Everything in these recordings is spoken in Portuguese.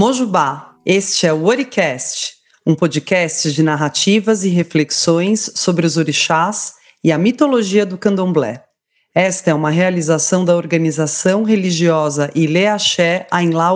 Mojubá, este é o Oricast, um podcast de narrativas e reflexões sobre os orixás e a mitologia do candomblé. Esta é uma realização da organização religiosa Ile Axé Ainlá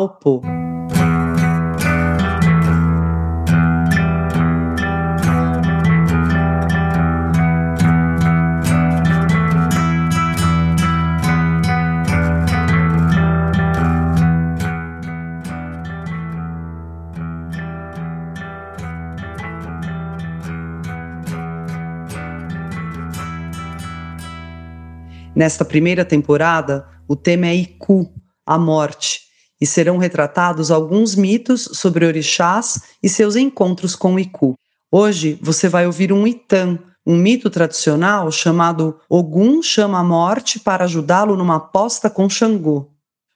Nesta primeira temporada, o tema é Iku, a morte, e serão retratados alguns mitos sobre orixás e seus encontros com Iku. Hoje você vai ouvir um Itan, um mito tradicional chamado Ogum chama a morte para ajudá-lo numa aposta com Xangô.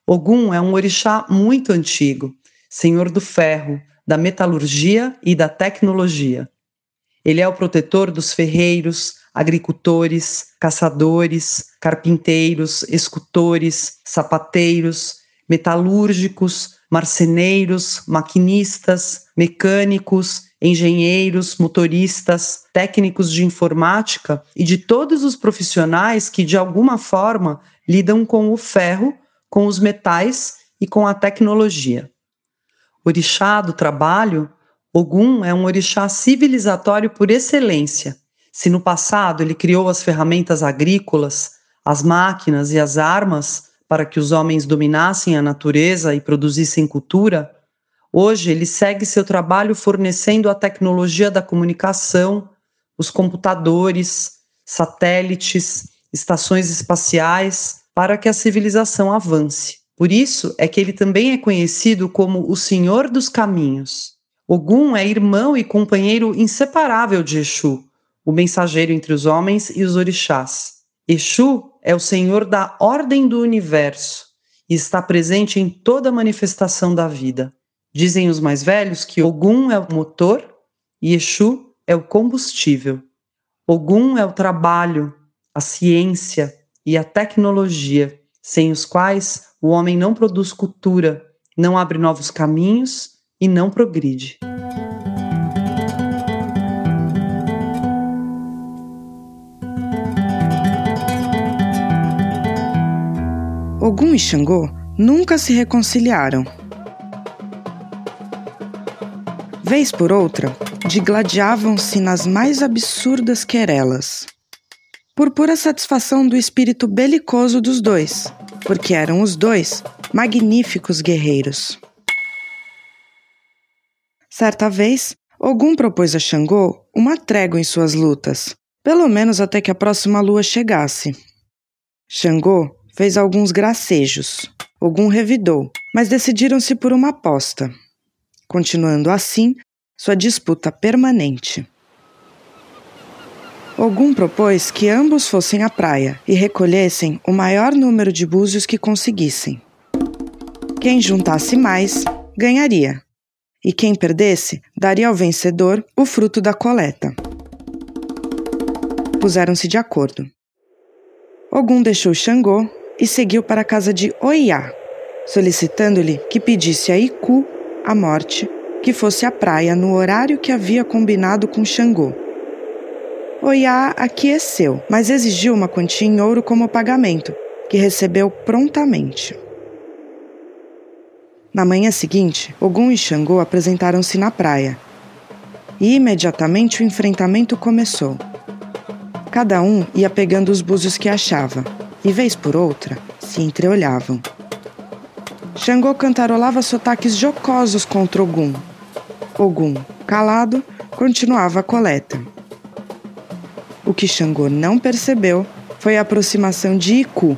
Ogum é um orixá muito antigo, senhor do ferro, da metalurgia e da tecnologia. Ele é o protetor dos ferreiros, agricultores, caçadores, carpinteiros, escultores, sapateiros, metalúrgicos, marceneiros, maquinistas, mecânicos, engenheiros, motoristas, técnicos de informática e de todos os profissionais que de alguma forma lidam com o ferro, com os metais e com a tecnologia. Orixá do trabalho, Ogum é um orixá civilizatório por excelência se no passado ele criou as ferramentas agrícolas, as máquinas e as armas para que os homens dominassem a natureza e produzissem cultura, hoje ele segue seu trabalho fornecendo a tecnologia da comunicação, os computadores, satélites, estações espaciais, para que a civilização avance. Por isso é que ele também é conhecido como o Senhor dos Caminhos. Ogum é irmão e companheiro inseparável de Exu, o mensageiro entre os homens e os orixás. Exu é o senhor da ordem do universo e está presente em toda manifestação da vida. Dizem os mais velhos que Ogum é o motor e Exu é o combustível. Ogum é o trabalho, a ciência e a tecnologia, sem os quais o homem não produz cultura, não abre novos caminhos e não progride. Ogum e Xangô nunca se reconciliaram. Vez por outra, digladiavam-se nas mais absurdas querelas. Por pura satisfação do espírito belicoso dos dois, porque eram os dois magníficos guerreiros. Certa vez, Ogum propôs a Xangô uma trégua em suas lutas, pelo menos até que a próxima lua chegasse. Xangô fez alguns gracejos. Ogum revidou, mas decidiram-se por uma aposta, continuando assim sua disputa permanente. Ogum propôs que ambos fossem à praia e recolhessem o maior número de búzios que conseguissem. Quem juntasse mais, ganharia, e quem perdesse, daria ao vencedor o fruto da coleta. Puseram-se de acordo. Ogum deixou Xangô e seguiu para a casa de Oiá, solicitando-lhe que pedisse a Iku, a morte, que fosse à praia no horário que havia combinado com Xangô. Oiá aqueceu, mas exigiu uma quantia em ouro como pagamento, que recebeu prontamente. Na manhã seguinte, Ogum e Xangô apresentaram-se na praia. E imediatamente o enfrentamento começou. Cada um ia pegando os búzios que achava e, vez por outra, se entreolhavam. Xangô cantarolava sotaques jocosos contra Ogum. Ogum, calado, continuava a coleta. O que Xangô não percebeu foi a aproximação de Iku.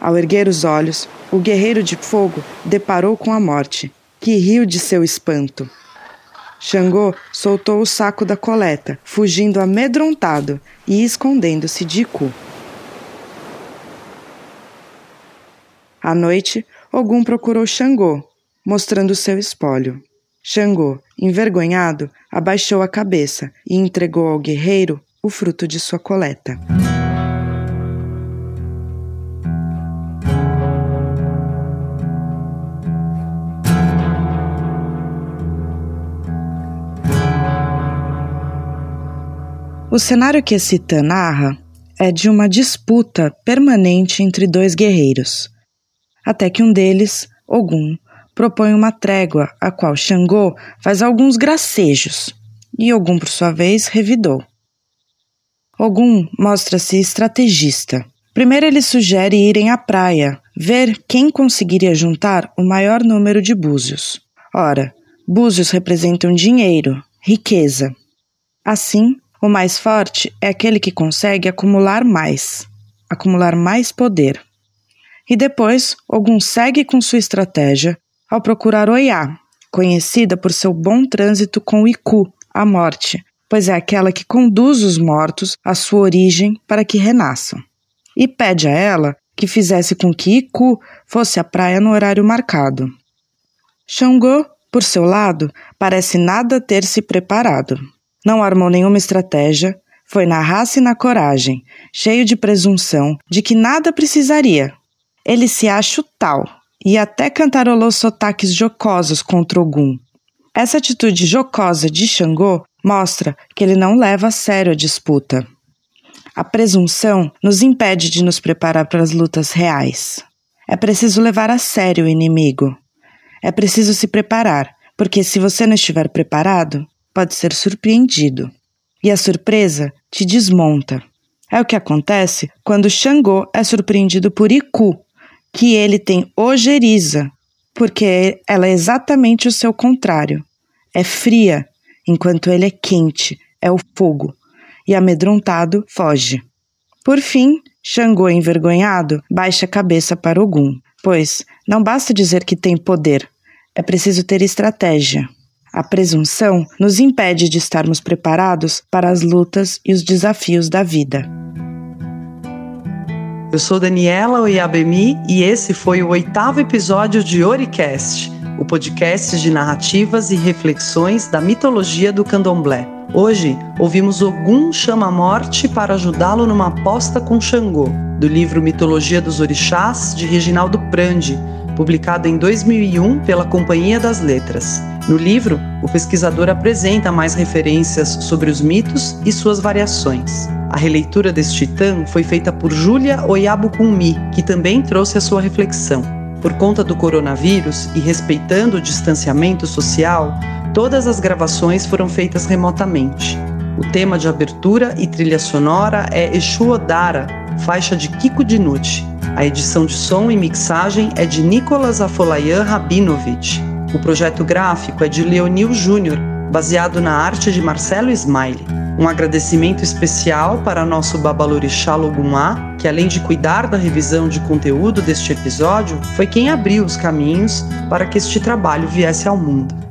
Ao erguer os olhos, o guerreiro de fogo deparou com a morte, que riu de seu espanto. Xangô soltou o saco da coleta, fugindo amedrontado e escondendo-se de Iku. À noite, Ogum procurou Xangô, mostrando seu espólio. Xangô, envergonhado, abaixou a cabeça e entregou ao guerreiro o fruto de sua coleta. O cenário que esse Tan narra é de uma disputa permanente entre dois guerreiros até que um deles, Ogum, propõe uma trégua, a qual Xangô faz alguns gracejos, e Ogum, por sua vez, revidou. Ogum mostra-se estrategista. Primeiro ele sugere irem à praia, ver quem conseguiria juntar o maior número de búzios. Ora, búzios representam dinheiro, riqueza. Assim, o mais forte é aquele que consegue acumular mais, acumular mais poder. E depois, Ogum segue com sua estratégia ao procurar Oiá, conhecida por seu bom trânsito com Iku, a morte, pois é aquela que conduz os mortos à sua origem para que renasçam. E pede a ela que fizesse com que Iku fosse à praia no horário marcado. Xangô, por seu lado, parece nada ter se preparado. Não armou nenhuma estratégia, foi na raça e na coragem, cheio de presunção de que nada precisaria. Ele se acha o tal, e até cantarolou sotaques jocosos contra Ogum. Essa atitude jocosa de Xangô mostra que ele não leva a sério a disputa. A presunção nos impede de nos preparar para as lutas reais. É preciso levar a sério o inimigo. É preciso se preparar, porque se você não estiver preparado, pode ser surpreendido. E a surpresa te desmonta. É o que acontece quando Xangô é surpreendido por Iku, que ele tem ojeriza, porque ela é exatamente o seu contrário. É fria, enquanto ele é quente, é o fogo, e amedrontado foge. Por fim, Xangô, envergonhado, baixa a cabeça para Ogum, pois não basta dizer que tem poder, é preciso ter estratégia. A presunção nos impede de estarmos preparados para as lutas e os desafios da vida. Eu sou Daniela Oiabemi e esse foi o oitavo episódio de Oricast, o podcast de narrativas e reflexões da mitologia do candomblé. Hoje, ouvimos Ogum chama a morte para ajudá-lo numa aposta com Xangô, do livro Mitologia dos Orixás, de Reginaldo Prandi, publicado em 2001 pela Companhia das Letras. No livro, o pesquisador apresenta mais referências sobre os mitos e suas variações. A releitura deste titã foi feita por Júlia Oyabucunmi, que também trouxe a sua reflexão. Por conta do coronavírus e respeitando o distanciamento social, todas as gravações foram feitas remotamente. O tema de abertura e trilha sonora é Exu Odara, faixa de Kiko Dinucci. A edição de som e mixagem é de Nicolas Afolayan Rabinovich. O projeto gráfico é de Leonil Júnior, baseado na arte de Marcelo Smiley. Um agradecimento especial para nosso Babalorixá Logumá, que além de cuidar da revisão de conteúdo deste episódio, foi quem abriu os caminhos para que este trabalho viesse ao mundo.